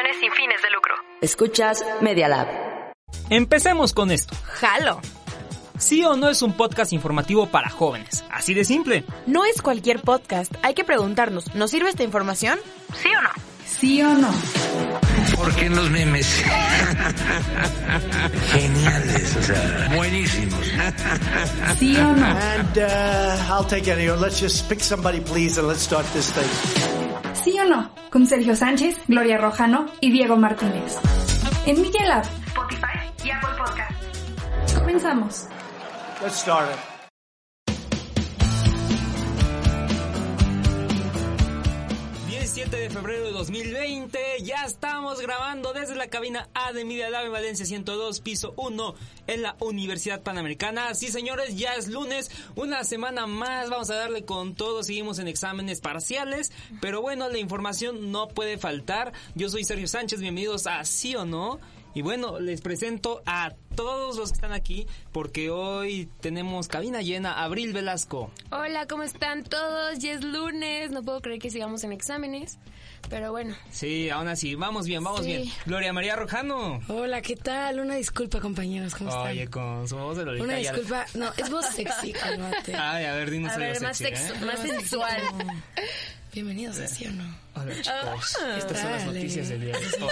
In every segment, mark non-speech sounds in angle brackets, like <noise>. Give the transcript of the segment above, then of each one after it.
Transmisiones sin fines de lucro. Escuchas Media Lab. Empecemos con esto. Jalo. Sí o no es un podcast informativo para jóvenes. Así de simple. No es cualquier podcast. Hay que preguntarnos, ¿nos sirve esta información? ¿Sí o no? ¿Sí o no? Porque en los memes. <laughs> Geniales, o sea, buenísimos. ¿Sí o no? And uh, I'll take any. Let's just pick somebody, please, and let's start this thing. ¿Sí o no? Con Sergio Sánchez, Gloria Rojano y Diego Martínez. En Media Lab, Spotify y Apple Podcast. Comenzamos. Let's start it. Febrero de 2020... ...ya estamos grabando desde la cabina A de Media Lab en Valencia 102, piso 1... ...en la Universidad Panamericana... ...sí señores, ya es lunes... ...una semana más, vamos a darle con todo... ...seguimos en exámenes parciales... ...pero bueno, la información no puede faltar... ...yo soy Sergio Sánchez, bienvenidos a Sí o No... Y bueno, les presento a todos los que están aquí porque hoy tenemos cabina llena. Abril Velasco. Hola, ¿cómo están todos? Ya es lunes, no puedo creer que sigamos en exámenes, pero bueno. Sí, aún así, vamos bien, vamos Sí. bien. Gloria María Rojano. Hola, ¿qué tal? Una disculpa, compañeros, ¿cómo están? Oye, con su voz de Lolita Una ya- disculpa, no, es voz sexy, <laughs> cálmate. Ay, a ver, dinos A algo ver, más, sexu- ¿eh? más sensual. Bienvenidos a Sí o No. Hola, chicos. Estas son las noticias del día de hoy.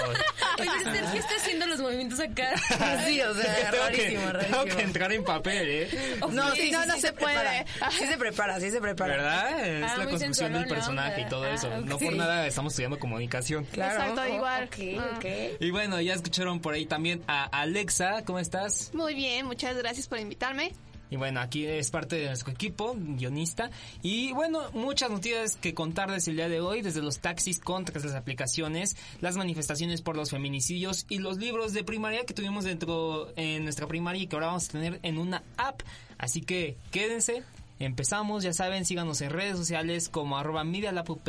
Oye, Sergio está haciendo los movimientos acá. <laughs> Sí, o sea, tengo, rarísimo, que, rarísimo. tengo que entrar en papel, ¿eh? No, sí, no, no se, puede. Sí se prepara, sí se prepara. ¿Verdad? Es Ah, la muy construcción del personaje y todo Ah, eso. No por nada estamos estudiando comunicación. Claro. Exacto, igual. Ok, Ah. ok. Y bueno, ya escucharon por ahí también a Alexa. ¿Cómo estás? Muy bien, muchas gracias por invitarme. Y bueno, aquí es parte de nuestro equipo, guionista. Y bueno, muchas noticias que contarles el día de hoy, desde los taxis contra las aplicaciones, las manifestaciones por los feminicidios y los libros de primaria que tuvimos dentro en nuestra primaria y que ahora vamos a tener en una app. Así que quédense, empezamos, ya saben, síganos en redes sociales como arroba medialapup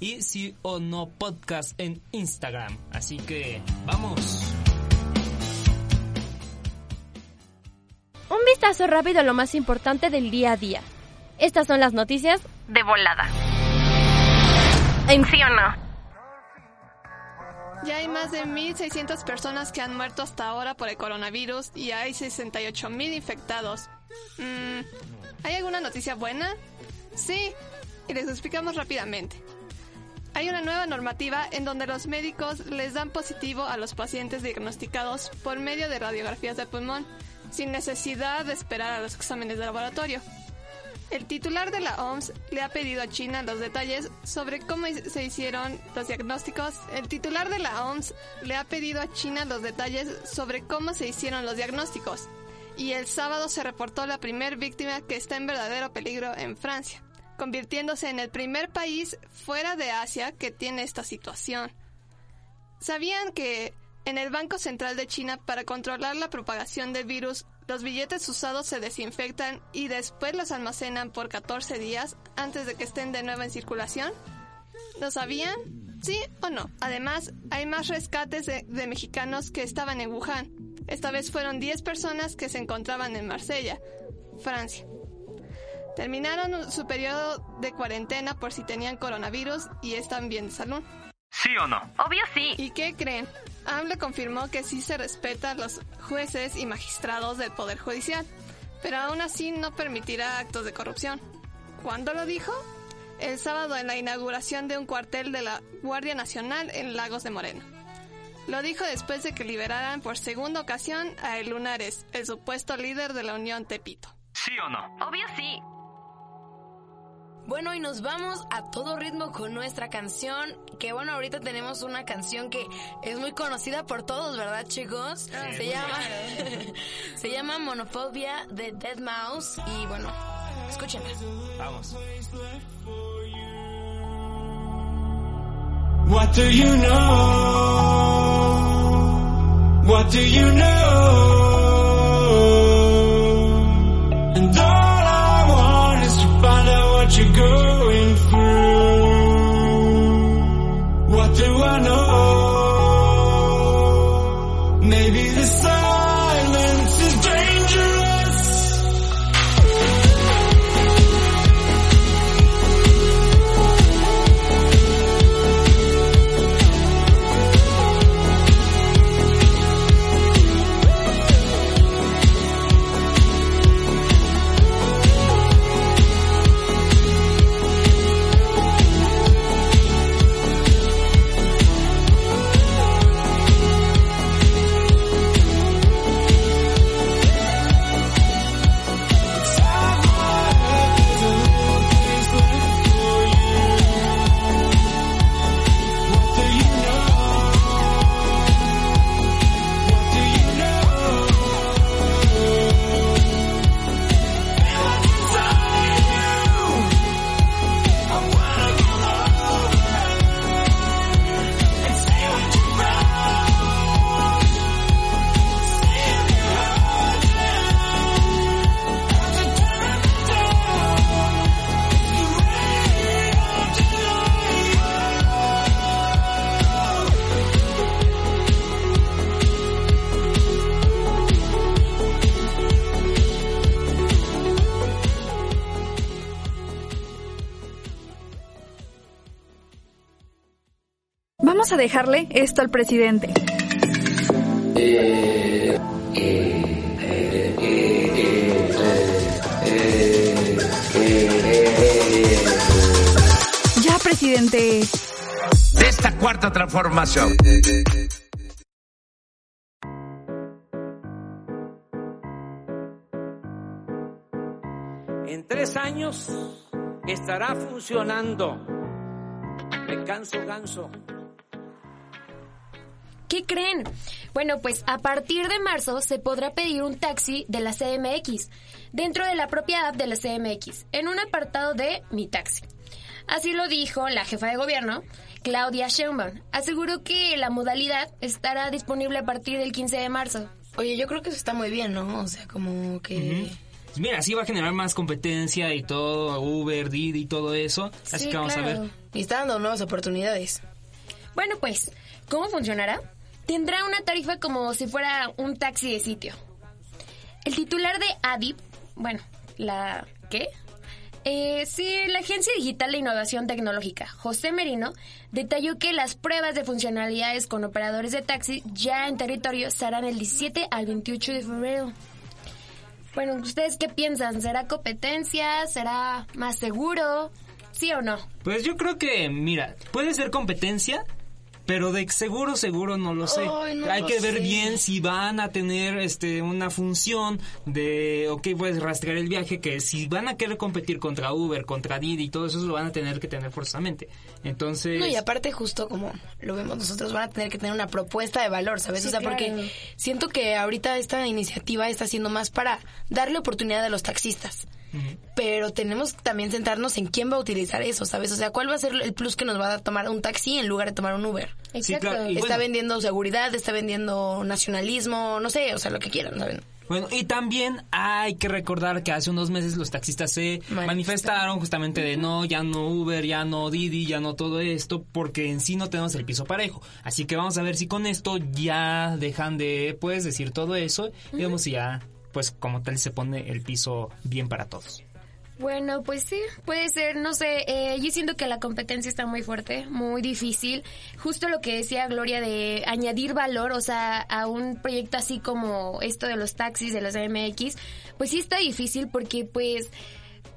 y sí o no podcast en Instagram. Así que vamos. Vistazo rápido a lo más importante del día a día. Estas son las noticias de volada. En sí o no. Ya hay más de 1.600 personas que han muerto hasta ahora por el coronavirus y hay 68.000 infectados. Mm, ¿Hay alguna noticia buena? Sí, y les explicamos rápidamente. Hay una nueva normativa en donde los médicos les dan positivo a los pacientes diagnosticados por medio de radiografías de pulmón, sin necesidad de esperar a los exámenes de laboratorio. El titular de la OMS le ha pedido a China los detalles sobre cómo se hicieron los diagnósticos. El titular de la OMS le ha pedido a China los detalles sobre cómo se hicieron los diagnósticos. Y el sábado se reportó la primer víctima que está en verdadero peligro en Francia, convirtiéndose en el primer país fuera de Asia que tiene esta situación. ¿Sabían que en el Banco Central de China, para controlar la propagación del virus, los billetes usados se desinfectan y después los almacenan por 14 días antes de que estén de nuevo en circulación? ¿Lo sabían? ¿Sí o no? Además, hay más rescates de, de mexicanos que estaban en Wuhan. Esta vez fueron 10 personas que se encontraban en Marsella, Francia. Terminaron su periodo de cuarentena por si tenían coronavirus y están bien de salud. ¿Sí o no? Obvio sí. ¿Y qué creen? AMLO confirmó que sí se respeta a los jueces y magistrados del Poder Judicial, pero aún así no permitirá actos de corrupción. ¿Cuándo lo dijo? el sábado en la inauguración de un cuartel de la Guardia Nacional en Lagos de Moreno. Lo dijo después de que liberaran por segunda ocasión a El Lunares, el supuesto líder de la Unión Tepito. ¿Sí o no? Obvio sí. Bueno, y nos vamos a todo ritmo con nuestra canción. Que bueno, ahorita tenemos una canción que es muy conocida por todos, ¿verdad, chicos? se llama <laughs> Se llama Monofobia de Dead Mouse. Y bueno, escúchenla. Vamos. What do you know? What do you know? Vamos a dejarle esto al presidente. Ya, presidente. De esta cuarta transformación. En tres años estará funcionando. Me canso, ganso. ¿Qué creen? Bueno, pues a partir de marzo se podrá pedir un taxi de la CMX dentro de la propia app de la CMX en un apartado de Mi Taxi. Así lo dijo la jefa de gobierno, Claudia Sheinbaum. Aseguró que la modalidad estará disponible a partir del 15 de marzo. Oye, yo creo que eso está muy bien, ¿no? O sea, como que... Pues Mira, así va a generar más competencia y todo, Uber, Didi y todo eso. Así Sí, que vamos claro. a ver. Y está dando nuevas oportunidades. Bueno, pues, ¿cómo funcionará? Tendrá una tarifa como si fuera un taxi de sitio. El titular de ADIP, bueno, la... ¿qué? Eh, sí, la Agencia Digital de Innovación Tecnológica, José Merino, detalló que las pruebas de funcionalidades con operadores de taxi ya en territorio se harán el 17 al 28 de febrero. Bueno, ¿ustedes qué piensan? ¿Será competencia? ¿Será más seguro? ¿Sí o no? Pues yo creo que, mira, puede ser competencia, pero de seguro, seguro no lo sé. Ay, no Hay lo que ver sé. bien si van a tener este una función de, ok, puedes rastrear el viaje, que si van a querer competir contra Uber, contra Didi y todo eso, lo van a tener que tener forzosamente. Entonces... No, y aparte justo como lo vemos nosotros, van a tener que tener una propuesta de valor, ¿sabes? Sí, o sea, claro. porque siento que ahorita esta iniciativa está siendo más para darle oportunidad a los taxistas. Pero tenemos que también centrarnos en quién va a utilizar eso, ¿sabes? O sea, ¿cuál va a ser el plus que nos va a tomar un taxi en lugar de tomar un Uber? Exacto. claro, Está bueno. vendiendo seguridad, está vendiendo nacionalismo, no sé, o sea, lo que quieran, ¿saben? Bueno, y también hay que recordar que hace unos meses los taxistas se manifestaron justamente de no, ya no Uber, ya no Didi, ya no todo esto, porque en sí no tenemos el piso parejo. Así que vamos a ver si con esto ya dejan de, pues, decir todo eso y vemos si ya, pues, como tal se pone el piso bien para todos. Bueno, pues sí, puede ser, no sé, eh, yo siento que la competencia está muy fuerte, muy difícil. Justo lo que decía Gloria de añadir valor, o sea, a un proyecto así como esto de los taxis, de los MX, pues sí está difícil porque pues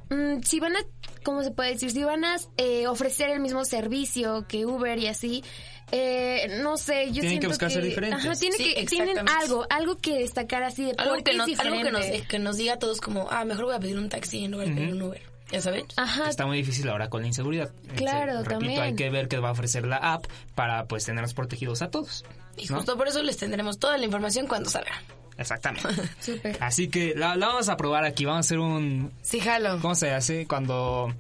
mm, si van a ¿cómo se puede decir? Si van a eh, ofrecer el mismo servicio que Uber y así, eh, no sé, yo Tienen que siento buscar ser diferentes. Ajá, tiene Sí, que, tienen algo, algo que destacar así de Algo que, es algo que, nos, que diga a todos como, ah, mejor voy a pedir un taxi en lugar de pedir un Uber. ¿Ya saben? Ajá. Está muy difícil ahora con la inseguridad. Claro, Repito, también. hay que ver qué va a ofrecer la app para pues tenerlos protegidos a todos. Y ¿no? justo por eso les tendremos toda la información cuando salga. Exactamente. <laughs> Súper. Así que la, la vamos a probar aquí. Vamos a hacer un... Sí, jalo. ¿Cómo se hace cuando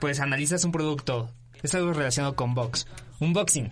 pues analizas un producto? Es algo relacionado con box. Unboxing.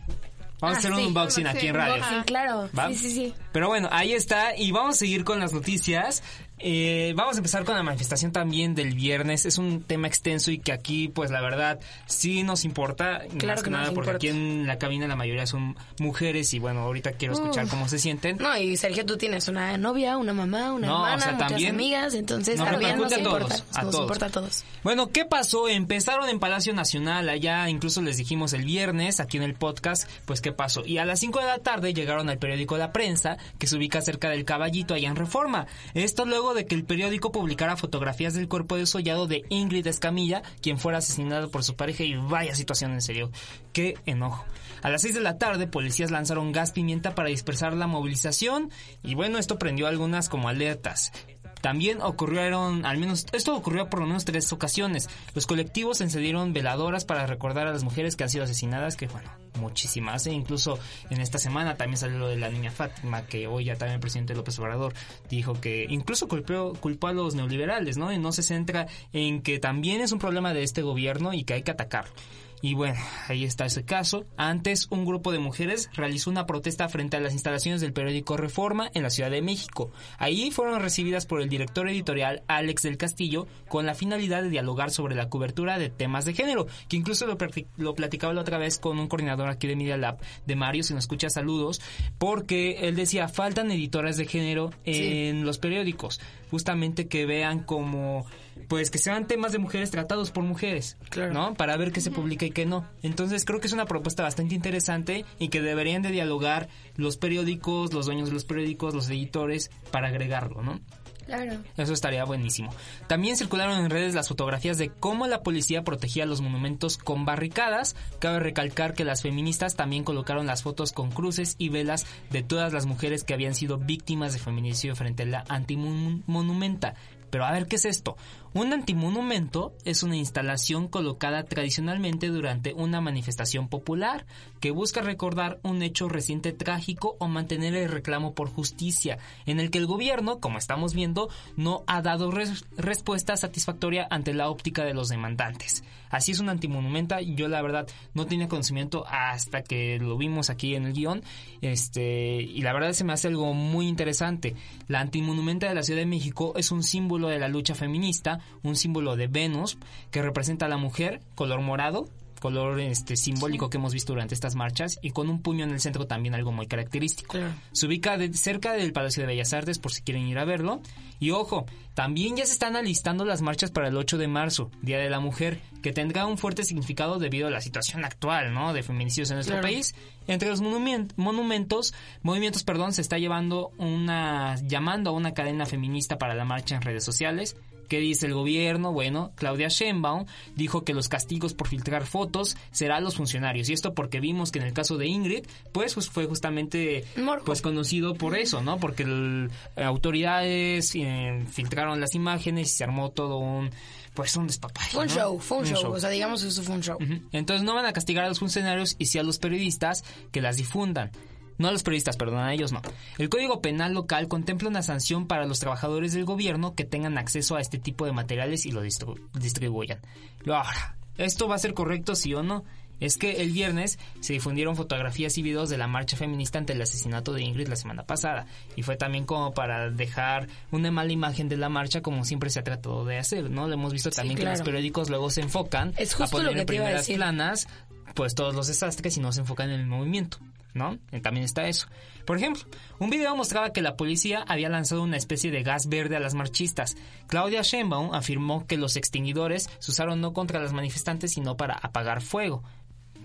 Vamos a Ah, hacer sí, un unboxing aquí en radio. Unboxing, claro. ¿Va? Sí, sí, sí. Pero bueno, ahí está y vamos a seguir con las noticias. Eh, vamos a empezar con la manifestación también del viernes. Es un tema extenso y que aquí, pues la verdad, sí nos importa. Claro más que que nada nos porque importa. aquí en la cabina la mayoría son mujeres y bueno, ahorita quiero escuchar cómo se sienten. No, y Sergio, tú tienes una novia, una mamá, una No, hermana, o sea, muchas también amigas, entonces nos también nos a importa, todos, a nos todos. importa a todos. Bueno, ¿qué pasó? Empezaron en Palacio Nacional, allá incluso les dijimos el viernes, aquí en el podcast, pues qué pasó. Y a las 5 de la tarde llegaron al periódico La Prensa, que se ubica cerca del Caballito, allá en Reforma. Esto luego de que el periódico publicara fotografías del cuerpo desollado de Ingrid Escamilla, quien fuera asesinado por su pareja y vaya situación en serio. Qué enojo. A las 6 de la tarde, policías lanzaron gas pimienta para dispersar la movilización y bueno, esto prendió algunas como alertas. También ocurrieron, al menos, esto ocurrió por lo menos tres ocasiones. Los colectivos encendieron veladoras para recordar a las mujeres que han sido asesinadas, que bueno, muchísimas, e incluso en esta semana también salió lo de la niña Fátima, que hoy ya también el presidente López Obrador dijo que incluso culpó, culpó a los neoliberales, ¿no? Y no se centra en que también es un problema de este gobierno y que hay que atacarlo. Y bueno, ahí está ese caso. Antes, un grupo de mujeres realizó una protesta frente a las instalaciones del periódico Reforma en la Ciudad de México. Ahí fueron recibidas por el director editorial Alex del Castillo con la finalidad de dialogar sobre la cobertura de temas de género, que incluso lo, platicaba la otra vez con un coordinador aquí de Media Lab, de Mario, si nos escucha saludos, porque él decía, faltan editoras de género en los periódicos, justamente que vean como pues que sean temas de mujeres tratados por mujeres, ¿no? Para ver qué se publica y qué no. Entonces creo que es una propuesta bastante interesante y que deberían de dialogar los periódicos, los dueños de los periódicos, los editores para agregarlo, ¿no? Claro. Eso estaría buenísimo. También circularon en redes las fotografías de cómo la policía protegía los monumentos con barricadas. Cabe recalcar que las feministas también colocaron las fotos con cruces y velas de todas las mujeres que habían sido víctimas de feminicidio frente a la antimonumenta. Pero a ver, ¿qué es esto? Un antimonumento es una instalación colocada tradicionalmente durante una manifestación popular que busca recordar un hecho reciente trágico o mantener el reclamo por justicia, en el que el gobierno, como estamos viendo, no ha dado res- respuesta satisfactoria ante la óptica de los demandantes. Así es un antimonumenta, yo la verdad no tenía conocimiento hasta que lo vimos aquí en el guion, este, y la verdad se me hace algo muy interesante. La antimonumenta de la Ciudad de México es un símbolo de la lucha feminista, un símbolo de Venus que representa a la mujer, color morado, color este simbólico que hemos visto durante estas marchas y con un puño en el centro también algo muy característico. Se ubica de- cerca del Palacio de Bellas Artes por si quieren ir a verlo. Y ojo, también ya se están alistando las marchas para el 8 de marzo, Día de la Mujer, que tendrá un fuerte significado debido a la situación actual, ¿no? De feminicidios en nuestro Claro. país. Entre los monumen- monumentos, movimientos, perdón, se está llevando una, llamando a una cadena feminista para la marcha en redes sociales. ¿Qué dice el gobierno? Bueno, Claudia Sheinbaum dijo que los castigos por filtrar fotos serán los funcionarios. Y esto porque vimos que en el caso de Ingrid, pues, pues, fue justamente pues conocido por eso, ¿no? Porque el- autoridades eh, filtraron las imágenes y se armó todo un pues un despapalle. Fue un ¿no? show, fue un, show. O sea, digamos que eso fue un show. Entonces no van a castigar a los funcionarios y sí a los periodistas que las difundan. No a los periodistas, perdón, a ellos no. El Código Penal local contempla una sanción para los trabajadores del gobierno que tengan acceso a este tipo de materiales y lo distru- distribuyan. Ahora, ¿esto va a ser correcto sí o no? Es que el viernes se difundieron fotografías y videos de la marcha feminista ante el asesinato de Ingrid la semana pasada. Y fue también como para dejar una mala imagen de la marcha como siempre se ha tratado de hacer, ¿no? Lo hemos visto también que claro. los periódicos luego se enfocan Es a poner lo que en primeras planas pues todos los desastres y no se enfocan en el movimiento, ¿no? También está eso. Por ejemplo, un video mostraba que la policía había lanzado una especie de gas verde a las marchistas. Claudia Sheinbaum afirmó que los extinguidores se usaron no contra las manifestantes sino para apagar fuego.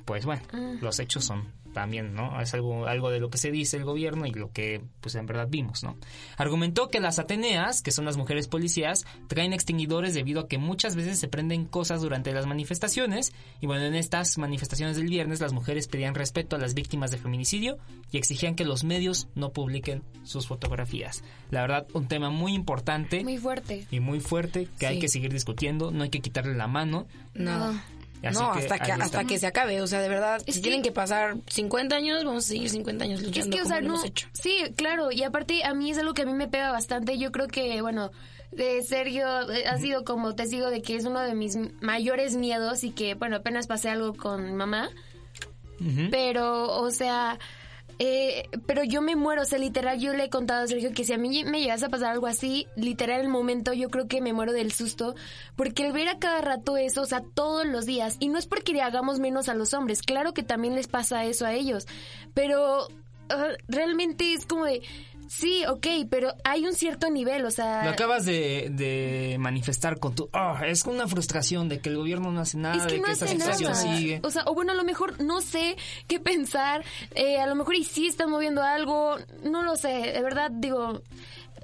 Pues bueno, Mm. los hechos son también, ¿no? Es algo, algo de lo que se dice el gobierno y lo que, pues en verdad vimos, ¿no? Argumentó que las Ateneas, que son las mujeres policías, traen extinguidores debido a que muchas veces se prenden cosas durante las manifestaciones. Y bueno, en estas manifestaciones del viernes, las mujeres pedían respeto a las víctimas de feminicidio y exigían que los medios no publiquen sus fotografías. La verdad, un tema muy importante Muy fuerte. y muy fuerte que hay que seguir discutiendo, no hay que quitarle la mano. No. Así no, que hasta que, hasta está. que se acabe. O sea, de verdad, Es si que- tienen que pasar 50 años, vamos a seguir 50 años Es luchando que, o sea, no. hecho. Sí, claro. Y aparte, a mí es algo que a mí me pega bastante. Yo creo que, bueno, de Sergio eh, ha sido como testigo de que es uno de mis mayores miedos y que, bueno, apenas pasé algo con mamá. Pero, o sea. Eh, pero yo me muero, o sea, literal, yo le he contado a Sergio que si a mí me llegase a pasar algo así, literal, el momento yo creo que me muero del susto, porque el ver a cada rato eso, o sea, todos los días, y no es porque le hagamos menos a los hombres, claro que también les pasa eso a ellos, pero ah, realmente es como de, sí, ok, pero hay un cierto nivel, o sea... Lo acabas de, de manifestar con tu... "Ah, es una frustración de que el gobierno no hace nada, Es que de no que esta situación nada. sigue. O sea, o bueno, a lo mejor no sé qué pensar. eh, a lo mejor y sí están moviendo algo. No lo sé. De verdad, digo,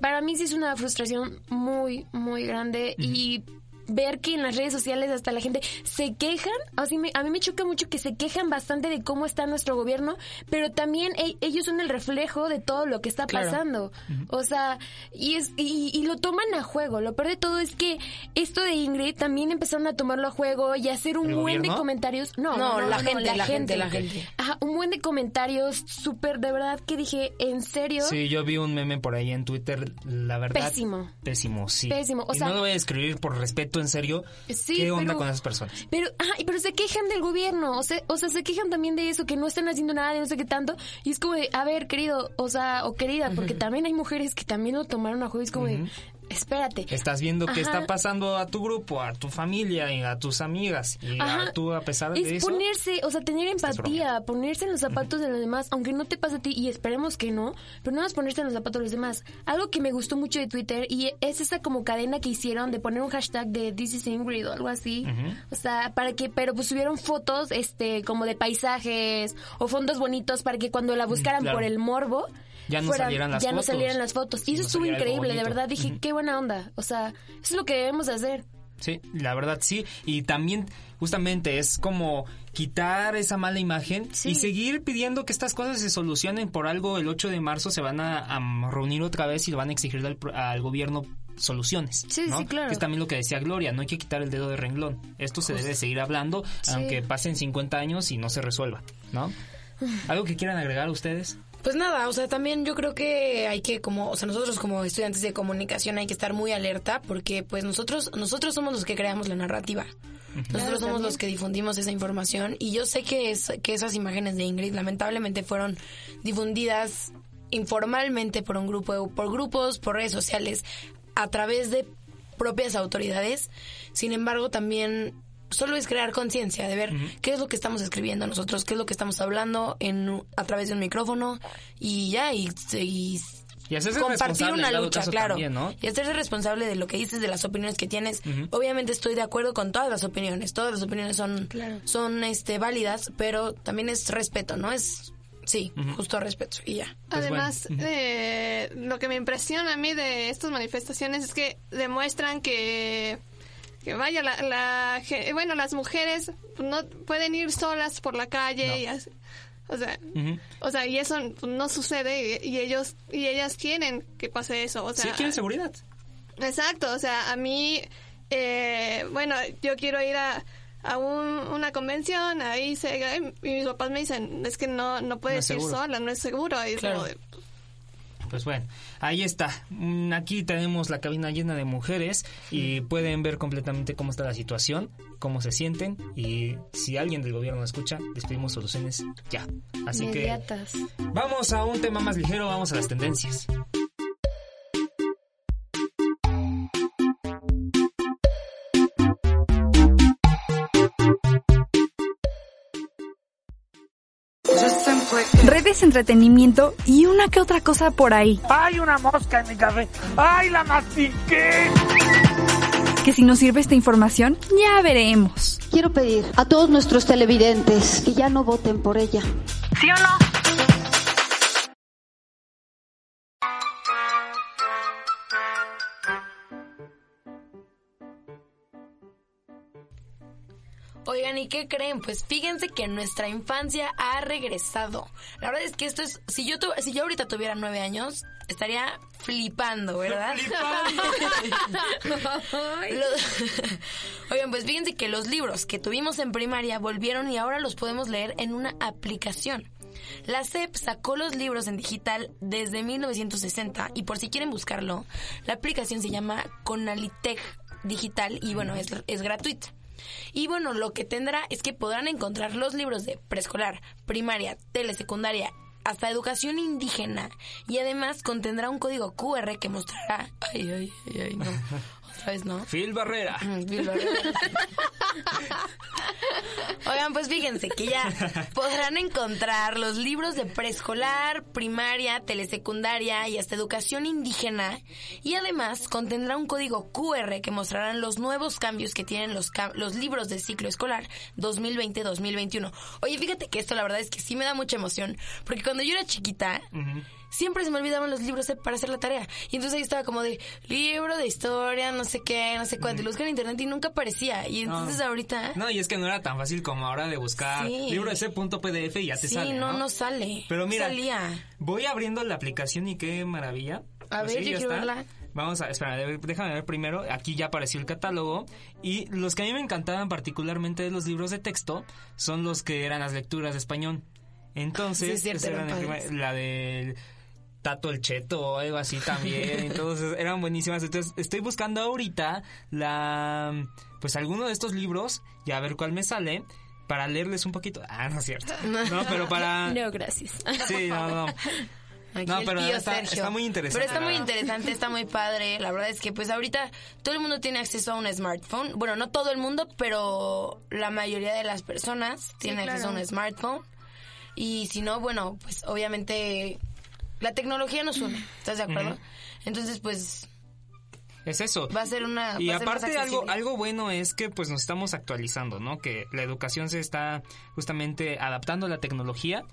para mí sí es una frustración muy, muy grande. Y ver que en las redes sociales hasta la gente se quejan, así me- a mí me choca mucho que se quejan bastante de cómo está nuestro gobierno, pero también e- ellos son el reflejo de todo lo que está Claro. pasando. O sea, y, es, y, y lo toman a juego. Lo peor de todo es que esto de Ingrid también empezaron a tomarlo a juego y a hacer un ¿El buen de comentarios. No, No, la gente, la gente, la gente. Ajá, un buen de comentarios súper, de verdad que dije, ¿en serio? Sí, yo vi un meme por ahí en Twitter, la verdad... Pésimo. Pésimo, sí. Pésimo, o y sea- no lo voy a escribir por respeto, en serio. Sí, ¿Qué onda pero- con esas personas? Pero, ajá, pero se quejan del gobierno, o sea, o sea, se quejan también de eso, que no están haciendo nada, de no sé qué tanto, y es como de, a ver, querido, o sea, o querida, porque también hay mujeres que también lo tomaron a juego, y es como de, espérate. Estás viendo qué Ajá. está pasando a tu grupo, a tu familia y a tus amigas. Y Ajá. a, tú, a pesar de Es eso... ponerse, o sea, tener empatía, ponerse en los zapatos de los demás, aunque no te pase a ti, y esperemos que no, pero no más ponerse en los zapatos de los demás. Algo que me gustó mucho de Twitter, y es esa como cadena que hicieron de poner un hashtag de This is Ingrid o algo así. O sea, para que, pero pues subieron fotos, este, como de paisajes, o fondos bonitos para que cuando la buscaran claro. por el morbo, Ya no fueran- salieran las ya no fotos. salieran las fotos. Y eso No estuvo increíble, de verdad, dije, qué buena onda. O sea, eso es lo que debemos hacer. Sí, la verdad sí. Y también, justamente, es como quitar esa mala imagen y seguir pidiendo que estas cosas se solucionen. Por algo, el 8 de marzo se van a, a reunir otra vez y le van a exigir al, al gobierno soluciones. Sí, ¿no? sí, claro. Que es también lo que decía Gloria, no hay que quitar el dedo de renglón. Esto se debe seguir hablando, Sí. aunque pasen 50 años y no se resuelva, ¿no? <sighs> ¿Algo que quieran agregar ustedes? Pues nada, o sea, también yo creo que hay que como, o sea, nosotros como estudiantes de comunicación hay que estar muy alerta porque pues nosotros nosotros somos los que creamos la narrativa. Nosotros Claro, somos también. los que difundimos esa información y yo sé que es que esas imágenes de Ingrid lamentablemente fueron difundidas informalmente por un grupo por grupos, por redes sociales a través de propias autoridades. Sin embargo, también solo es crear conciencia de ver qué es lo que estamos escribiendo nosotros, qué es lo que estamos hablando en a través de un micrófono y ya y, y Y hacerse compartir una lucha, claro. también, ¿no? Y hacerse responsable de lo que dices, de las opiniones que tienes. Obviamente estoy de acuerdo con todas las opiniones, todas las opiniones son son este válidas, pero también es respeto, ¿no? Es sí, justo respeto y ya. Además, eh, lo que me impresiona a mí de estas manifestaciones es que demuestran que, que vaya, la, la ge- bueno, las mujeres no pueden ir solas por la calle y así. O sea, o sea, y eso no sucede y, y ellos y ellas quieren que pase eso. O sea, sí, quieren seguridad. Exacto, o sea, a mí, eh, bueno, yo quiero ir a, a un- una convención, ahí se, y mis papás me dicen, es que no, no puedes es ir sola, no es seguro. Y es Claro. como de, Pues bueno, ahí está. Mm, Aquí tenemos la cabina llena de mujeres y pueden ver completamente cómo está la situación, cómo se sienten y si alguien del gobierno escucha, les pedimos soluciones ya. Así Inmediatas. que vamos a un tema más ligero, vamos a las tendencias. Entretenimiento y una que otra cosa por ahí. ¡Hay una mosca en mi café! ¡Ay, la mastiqué! que si nos sirve esta información, ya veremos. Quiero pedir a todos nuestros televidentes que ya no voten por ella. ¿Sí o no? Oigan, ¿y qué creen? Pues fíjense que nuestra infancia ha regresado. La verdad es que esto es, si yo tu- si yo ahorita tuviera nueve años, estaría flipando, ¿verdad? <laughs> Lo- <laughs> Oigan, pues fíjense que los libros que tuvimos en primaria volvieron y ahora los podemos leer en una aplicación. La SEP sacó los libros en digital desde 1960 y por si quieren buscarlo, la aplicación se llama Conalitech Digital y bueno, es, es gratuita. Y bueno, lo que tendrá es que podrán encontrar los libros de preescolar, primaria, telesecundaria, hasta educación indígena y además contendrá un código QR que mostrará... Ay, ay, ay, no. <laughs> Vez no. Phil Barrera. <laughs> Phil Barrera. Oigan, pues fíjense que ya <laughs> podrán encontrar los libros de preescolar, primaria, telesecundaria y hasta educación indígena. Y además contendrá un código QR que mostrarán los nuevos cambios que tienen los, cam- los libros del ciclo escolar 2020-2021. Oye, fíjate que esto la verdad es que sí me da mucha emoción. Porque cuando yo era chiquita, siempre se me olvidaban los libros para hacer la tarea. Y entonces ahí estaba como de libro de historia, no sé qué, no sé cuánto. Y lo busqué en internet y nunca aparecía. Y entonces No. ahorita... No, y es que no era tan fácil como ahora de buscar Sí. libro de ese punto PDF y ya te sí, sale, no, ¿no? no sale. Pero mira, salía. voy abriendo la aplicación y qué maravilla. A Pues ver, sí, yo quiero está. verla. Vamos a, espera, déjame ver primero. Aquí ya apareció el catálogo. Y los que a mí me encantaban particularmente de los libros de texto son los que eran las lecturas de español. Entonces, Sí, cierto, eran eran la del Tato el Cheto o algo así también. Entonces, eran buenísimas. Entonces, estoy buscando ahorita la pues alguno de estos libros y a ver cuál me sale para leerles un poquito. Ah, no es cierto. No, pero para <laughs> No, gracias. Sí, no, no. <laughs> Aquí No, el pero tío está- Sergio. está muy interesante, Pero está muy interesante, está muy padre. La verdad es que pues ahorita todo el mundo tiene acceso a un smartphone. Bueno, no todo el mundo, pero la mayoría de las personas tienen acceso a un smartphone. Y si no, bueno, pues obviamente la tecnología nos une. ¿Estás de acuerdo? Entonces, pues Es eso. va a ser una... Y aparte algo algo bueno es que pues nos estamos actualizando, ¿no? Que la educación se está justamente adaptando a la tecnología.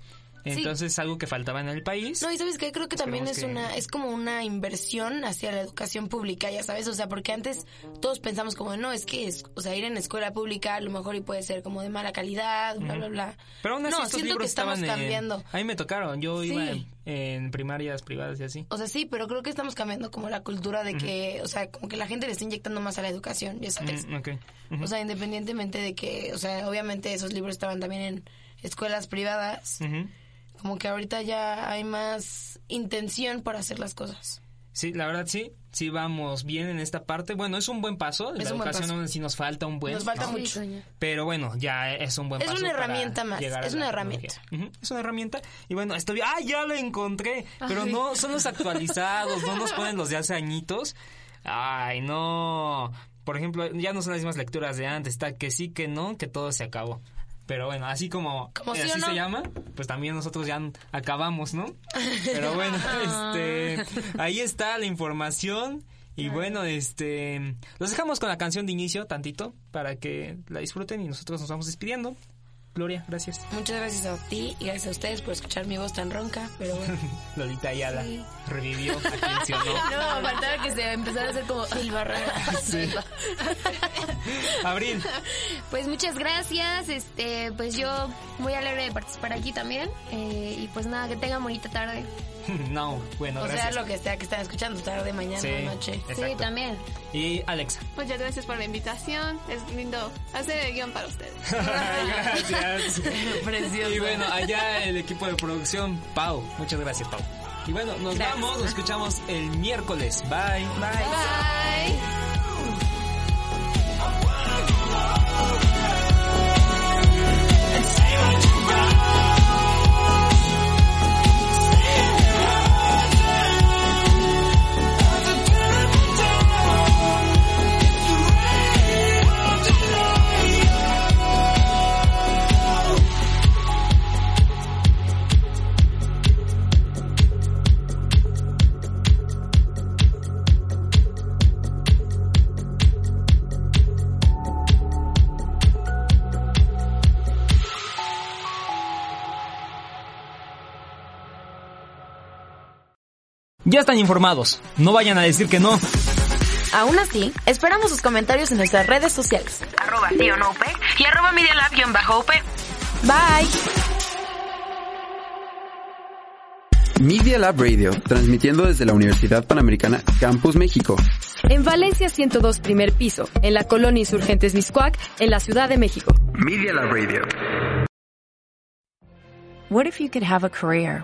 Entonces es algo que faltaba en el país. No, y sabes qué, creo que también es que- una, es como una inversión hacia la educación pública, ya sabes, o sea, porque antes todos pensamos como, no, es que es, o sea, ir en escuela pública a lo mejor y puede ser como de mala calidad, bla, bla, bla. Pero aún así no, estos siento libros que estamos estaban cambiando. A mí me tocaron, yo iba Sí. en, en primarias privadas y así. O sea, sí, pero creo que estamos cambiando como la cultura de que, o sea, como que la gente le está inyectando más a la educación, ya sabes. Ujú, ok. Ujú. O sea, independientemente de que, o sea, obviamente esos libros estaban también en escuelas privadas, Ujú. Como que ahorita ya hay más intención para hacer las cosas. Sí, la verdad sí, sí vamos bien en esta parte. Bueno, es un buen paso. Es la un buen educación paso. aún así nos falta un buen. Nos falta ¿no? mucho. Pero bueno, ya es un buen Es paso. una para herramienta más, es una herramienta. Es una herramienta. Y bueno, estoy. ¡Ah, ya lo encontré! Pero Ay. no son los actualizados, no nos ponen los de hace añitos. ¡Ay, no! Por ejemplo, ya no son las mismas lecturas de antes. Está que sí, que no, que todo se acabó. Pero bueno, así como ¿Como eh, sí así no? se llama, pues también nosotros ya acabamos, ¿no? <laughs> Pero bueno, este, ahí está la información. Y bueno, este, los dejamos con la canción de inicio tantito para que la disfruten y nosotros nos vamos despidiendo. Gloria, gracias. Muchas gracias a ti y gracias a ustedes por escuchar mi voz tan ronca, pero bueno. <laughs> Lolita Ayala revivió, <laughs> atención, No, faltaba que se empezara a hacer como Barrera. <laughs> Sí. Abril. Pues muchas gracias. Este, pues yo muy alegre de participar aquí también. Eh, y pues nada, que tengan bonita tarde. <laughs> No, bueno, o sea, gracias. lo que sea que están escuchando, tarde, mañana, Sí, noche. exacto. Sí, también. Y Alexa. Muchas gracias por la invitación. Es lindo hacer el guion para ustedes. <laughs> Gracias. <laughs> Precioso. Y bueno, allá el equipo de producción, Pau. Muchas gracias, Pau. Y bueno, nos Gracias. vamos, nos escuchamos el miércoles. Bye. Bye. Bye. Ya están informados, no vayan a decir que no. Aún así, esperamos sus comentarios en nuestras redes sociales. Arroba sí o no UP y arroba Media Lab-UP. Bye. Media Lab Radio, transmitiendo desde la Universidad Panamericana Campus México. En Valencia 102 primer piso, en la colonia Insurgentes Miscuac, en la Ciudad de México. Media Lab Radio. What if you could have a career